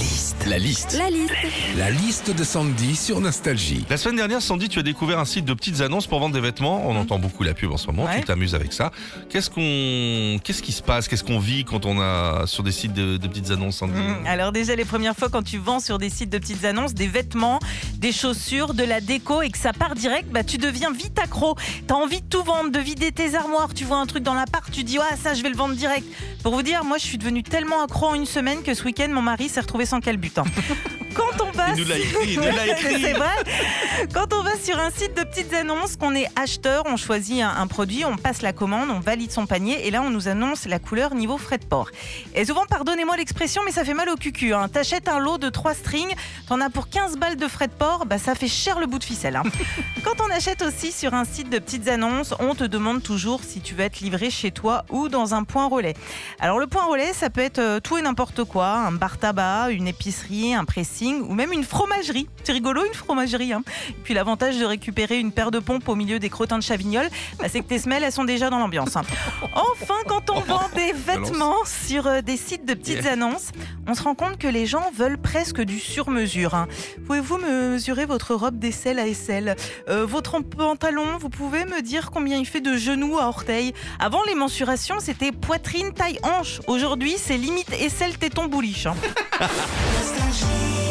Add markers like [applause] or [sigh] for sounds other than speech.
Liste. La liste. La liste. La liste de Sandy sur Nostalgie. La semaine dernière, Sandy, tu as découvert un site de petites annonces pour vendre des vêtements. On entend beaucoup la pub en ce moment. Ouais. Tu t'amuses avec ça. Qu'est-ce qu'on, qu'est-ce qui se passe? Qu'est-ce qu'on vit quand on a sur des sites de, de petites annonces, Sandy? Mmh, Alors déjà les premières fois quand tu vends sur des sites de petites annonces des vêtements, des chaussures, de la déco et que ça part direct, bah tu deviens vite accro. T'as envie de tout vendre, de vider tes armoires. Tu vois un truc dans l'appart, tu dis ah ça je vais le vendre direct. Pour vous dire, moi je suis devenue tellement accro en une semaine que ce week-end mon mari s'est retrouvé sans calbut. hein. [laughs] Quand on Il nous l'a écrit, [laughs] écrit. c'est vrai. Quand on va sur un site de petites annonces, qu'on est acheteur, on choisit un, un produit, on passe la commande, on valide son panier et là on nous annonce la couleur niveau frais de port. Et souvent, pardonnez-moi l'expression, mais ça fait mal au cucu. Hein. T'achètes un lot de 3 strings, t'en as pour 15 balles de frais de port, bah ça fait cher le bout de ficelle. hein. [laughs] Quand on achète aussi sur un site de petites annonces, on te demande toujours si tu veux être livré chez toi ou dans un point relais. Alors le point relais, ça peut être euh, tout et n'importe quoi, un bar tabac, une épicerie, un ou même une fromagerie. C'est rigolo une fromagerie. Hein. Et puis l'avantage de récupérer une paire de pompes au milieu des crottins de Chavignol, bah, c'est que tes semelles, elles sont déjà dans l'ambiance. hein. Enfin, quand on vend [laughs] des vêtements sur euh, des sites de petites annonces, on se rend compte que les gens veulent presque du sur-mesure. hein. Pouvez-vous me mesurer votre robe d'aisselle à aisselle Euh, Votre pantalon, vous pouvez me dire combien il fait de genoux à orteils? Avant, les mensurations, c'était poitrine, taille, hanche. Aujourd'hui, c'est limite aisselle, téton, bouliche. hein. [laughs]